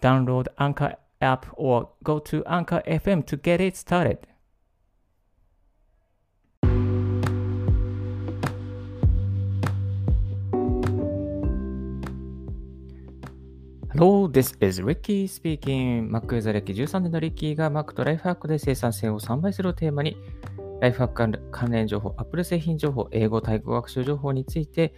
Download Anchor app or go to Anchor FM to get it started. Hello, this is Ricky speaking. Mac ユーザー歴13年のリッキーが Mac とライフハックで生産性を3倍するテーマに、ライフハック関連情報、Apple 製品情報、英語、対語学習情報について、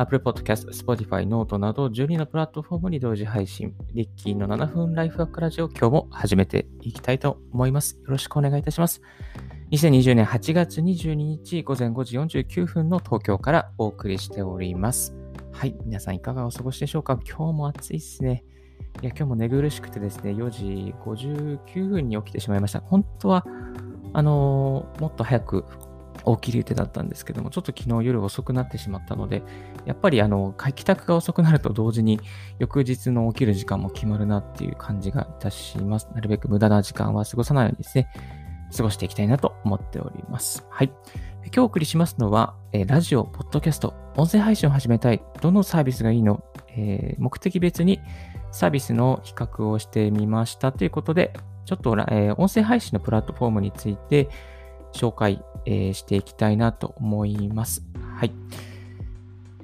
Apple Podcast、Spotify、Note など12のプラットフォームに同時配信、リッキーの7分ライフハックラジオ、今日も始めていきたいと思います。よろしくお願いいたします。2020年8月22日午前5時49分の東京からお送りしております。はい。皆さんいかがお過ごしでしょうか？今日も暑いっすね。いや、今日も寝苦しくてですね、4時59分に起きてしまいました。本当は、あのー、もっと早く起きる予定だったんですけども、ちょっと昨日夜遅くなってしまったので、やっぱりあの、帰宅が遅くなると同時に翌日の起きる時間も決まるなっていう感じがいたします。なるべく無駄な時間は過ごさないようにですね、過ごしていきたいなと思っております。はい。今日お送りしますのは、えー、ラジオ、ポッドキャスト、音声配信を始めたい。どのサービスがいいの、えー、目的別にサービスの比較をしてみましたということで、ちょっと、えー、音声配信のプラットフォームについて紹介、えー、していきたいなと思います。はい。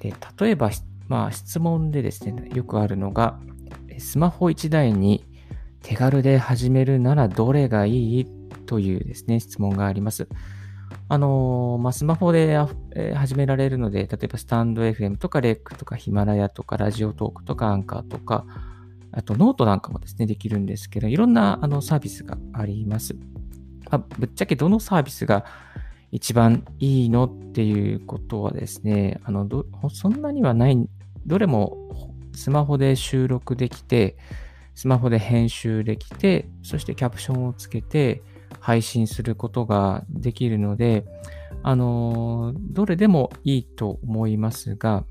えー、例えば、まあ、質問でですね、よくあるのが、スマホ1台に手軽で始めるならどれがいいというですね、質問があります。あのー、まあ、スマホで、えー、始められるので、例えばスタンド FM とかレックとかヒマラヤとかラジオトークとかアンカーとか、あとノートなんかもですね、できるんですけど、いろんなあのサービスがあります。まあ、ぶっちゃけどのサービスが一番いいのっていうことはですね、あのどそんなにはない、どれもスマホで収録できて、スマホで編集できて、そしてキャプションをつけて、配信することができるので、あの、どれでもいいと思いますが、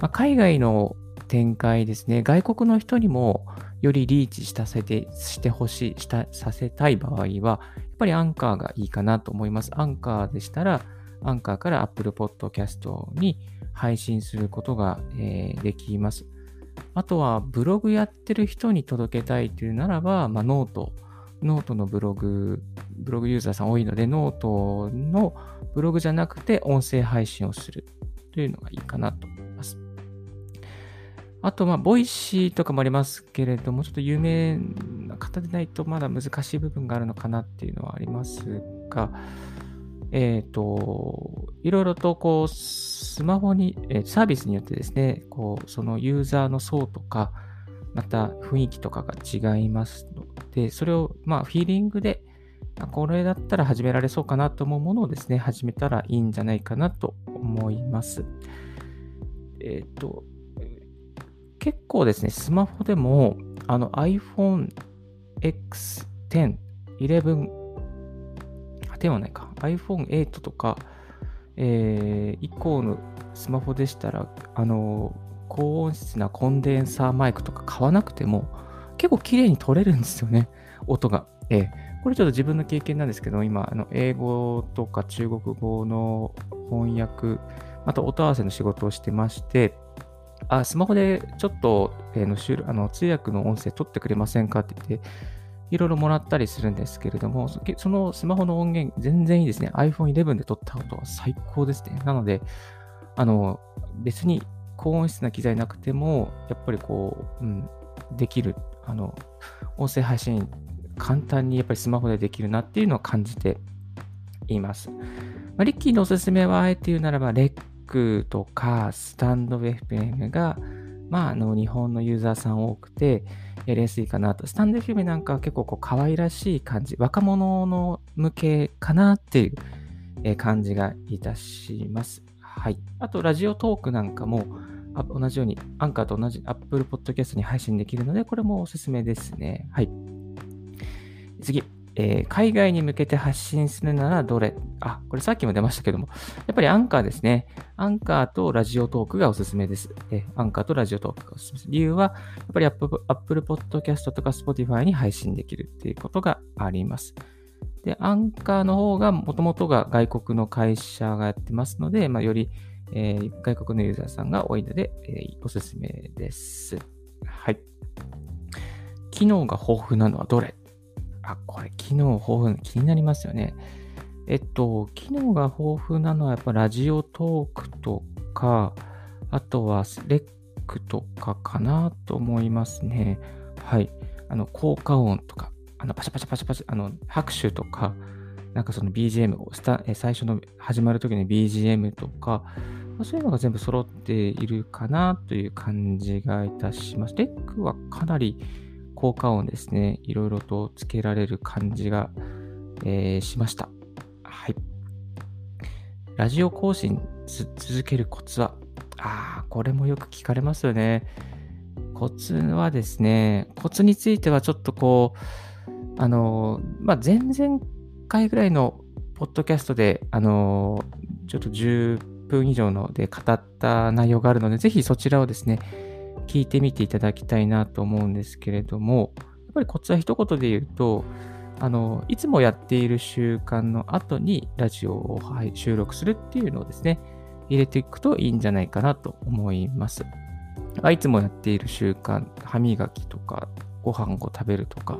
まあ、海外の展開ですね、外国の人にもよりリーチさせて、してほしい、したさせたい場合は、ぱりアンカーがいいかなと思います。アンカーでしたら、アンカーから Apple Podcast に配信することが、えー、できます。あとは、ブログやってる人に届けたいというならば、まあ、 note、note のブログ、ブログユーザーさん多いので、ノートのブログじゃなくて音声配信をするというのがいいかなと思います。あと、まあ、 Voicy とかもありますけれども、ちょっと有名方でないとまだ難しい部分があるのかなっていうのはありますが、えっ、ー、と、いろいろとこう、スマホに、えサービスによってですね、こう、そのユーザーの層とか、また雰囲気とかが違いますので、それをまあフィーリングで、これだったら始められそうかなと思うものをですね、始めたらいいんじゃないかなと思います。えっ、ー、と、結構ですね、スマホでもあの iPhone X10、11、10はないか、iPhone 8とか、えー、以降のスマホでしたら、あの、高音質なコンデンサーマイクとか買わなくても結構綺麗に撮れるんですよね、音が。ええこれちょっと自分の経験なんですけど、今、あの英語とか中国語の翻訳、また音合わせの仕事をしてまして、あ、スマホでちょっと、えー、のあの通訳の音声取ってくれませんかって言って、いろいろもらったりするんですけれども、そのスマホの音源、全然いいですね。iPhone 11で撮った音は最高ですね。なので、あの、別に高音質な機材なくても、やっぱりこう、うん、できる、あの、音声配信、簡単にやっぱりスマホでできるなっていうのを感じています。まあ、リッキーのおすすめは、あえて言うならば、レックとか、スタンド FM が、まあ、あの、日本のユーザーさん多くて、やりやすいかなと。スタンド FM なんかは結構こう、可愛らしい感じ、若者の向けかなっていう感じがいたします。はい。あと、ラジオトークなんかも、同じように、アンカーと同じ Apple Podcast に配信できるので、これもおすすめですね。はい。次。えー、海外に向けて発信するならどれ？あ、これさっきも出ましたけども、やっぱりアンカーですね。アンカーとラジオトークがおすすめです。えー、アンカーとラジオトークがおすすめです。理由は、やっぱり Apple, Apple Podcast とか Spotify に配信できるっていうことがあります。で、アンカーの方が、もともとが外国の会社がやってますので、まあ、より、えー、外国のユーザーさんが多いので、え、おすすめです。はい。機能が豊富なのはどれ？あ、これ、機能豊富、気になりますよね。えっと、機能が豊富なのはやっぱラジオトークとか、あとはレックとかかなと思いますね。はい。あの、効果音とか、あの、パシャパシャパシャパシャ、あの、拍手とか、なんかその BGM をスタ、最初の始まる時の BGM とか、そういうのが全部揃っているかなという感じがいたします。レックはかなり効果音ですね、いろいろとつけられる感じが、えー、しました。はい。ラジオ更新続けるコツは？ああ、これもよく聞かれますよね。コツはですね、コツについてはちょっとこう、あの、まあ、前々回ぐらいのポッドキャストで、あの、ちょっと10分以上ので語った内容があるので、ぜひそちらをですね、聞いてみていただきたいなと思うんですけれども、やっぱりコツは一言で言うと、あの、いつもやっている習慣の後にラジオを、収録するっていうのをですね、入れていくといいんじゃないかなと思います。いつもやっている習慣、歯磨きとか、ご飯を食べるとか、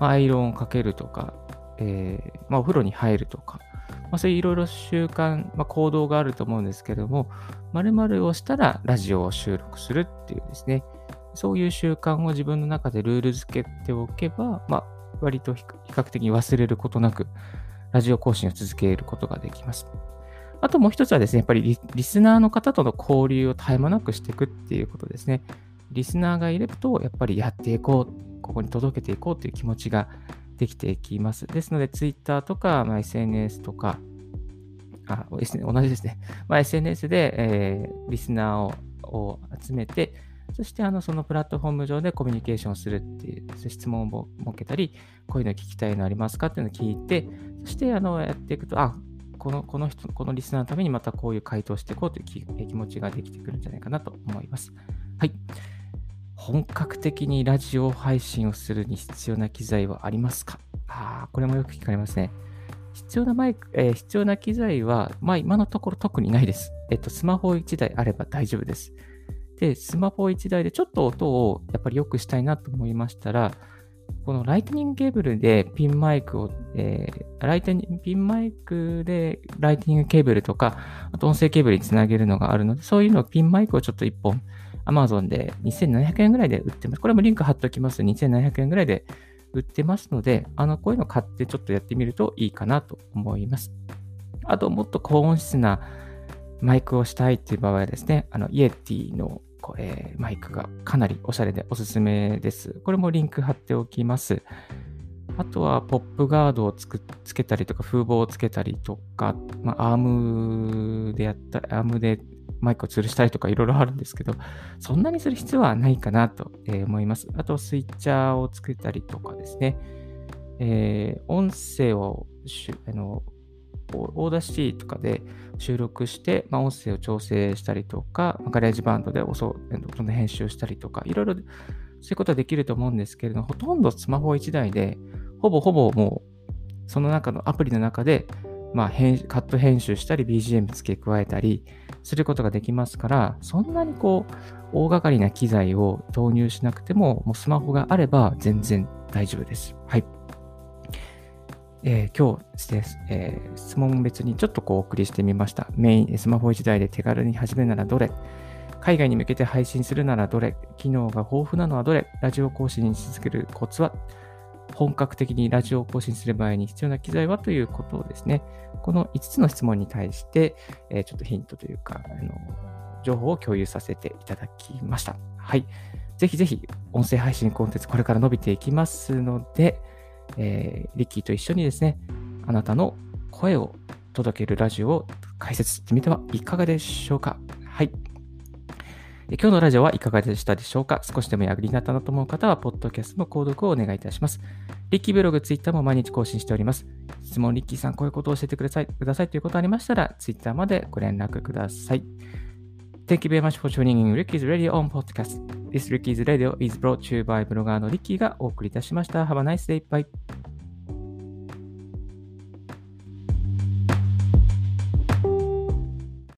ま、アイロンをかけるとか、えー、まあ、お風呂に入るとか、まあ、そういういろいろ習慣、まあ、行動があると思うんですけども、〇〇をしたらラジオを収録するっていうですね、そういう習慣を自分の中でルール付けておけば、まあ、割と比較的忘れることなく、ラジオ更新を続けることができます。あともう一つはですね、やっぱりリスナーの方との交流を絶え間なくしていくっていうことですね。リスナーがいると、やっぱりやっていこう、ここに届けていこうという気持ちができていきます。ですので、Twitter とか、まあ、SNS とか、あ、同じですね。まあ、SNS で、えー、リスナーを集めて、そしてあのそのプラットフォーム上でコミュニケーションするっていう、質問を設けたり、こういうの聞きたいのありますかっていうのを聞いて、そしてあのやっていくと、あ、このこの人、このリスナーのためにまたこういう回答していこうという気持ちができてくるんじゃないかなと思います。はい。本格的にラジオ配信をするに必要な機材はありますか？ああ、これもよく聞かれますね。必要なマイク、えー、必要な機材は、まあ今のところ特にないです。えっと、スマホ1台あれば大丈夫です。で、スマホ1台でちょっと音をやっぱり良くしたいなと思いましたら、このライトニングケーブルでピンマイクを、えー、ライトニング、ピンマイクでライトニングケーブルとか、あと音声ケーブルにつなげるのがあるので、そういうのをピンマイクをちょっと1本 Amazon で2700円ぐらいで売ってます。これもリンク貼っておきます。2700円ぐらいで売ってますので、あの、こういうの買ってちょっとやってみるといいかなと思います。あと、もっと高音質なマイクをしたいっていう場合はですね、あの、イエティのえー、マイクがかなりおしゃれでおすすめです。これもリンク貼っておきます。あとは、ポップガードをつくつけたりとか、風防をつけたりとか、まあ、アームでやった、アームでマイクを吊るしたりとかいろいろあるんですけど、そんなにする必要はないかなと思います。あと、スイッチャーを作ったりとかですね、えー、音声をあの Audacity とかで収録して、まあ、音声を調整したりとか、 GarageBand で音の編集したりとか、いろいろそういうことはできると思うんですけれども、ほとんどスマホ1台で、ほぼほぼもう、その中のアプリの中で、まあ、カット編集したり、BGM 付け加えたりすることができますから、そんなにこう、大掛かりな機材を投入しなくても、もうスマホがあれば全然大丈夫です。はい。えー、今日です、えー、質問別にちょっとこうお送りしてみました。メイン、スマホ1台で手軽に始めるならどれ海外に向けて配信するならどれ機能が豊富なのはどれラジオ更新し続けるコツは本格的にラジオを更新する場合に必要な機材はということをですね、この5つの質問に対して、えー、ちょっとヒントというか、あの情報を共有させていただきました。はい。ぜひぜひ、音声配信コンテンツこれから伸びていきますので、えー、リッキーと一緒にですね、あなたの声を届けるラジオを解説してみてはいかがでしょうか。はい。今日のラジオはいかがでしたでしょうか？少しでも役に立ったなと思う方は、ポッドキャストの購読をお願いいたします。リッキーブログ、ツイッターも毎日更新しております。質問、リッキーさん、こういうことを教えてくださいくださいということありましたら、ツイッターまでご連絡ください。Thank you very much for tuning in Ricky's Radio on Podcast. This Ricky's Radio is brought to you by ブロガーのリッキーがお送りいたしました。Have a nice day. Bye.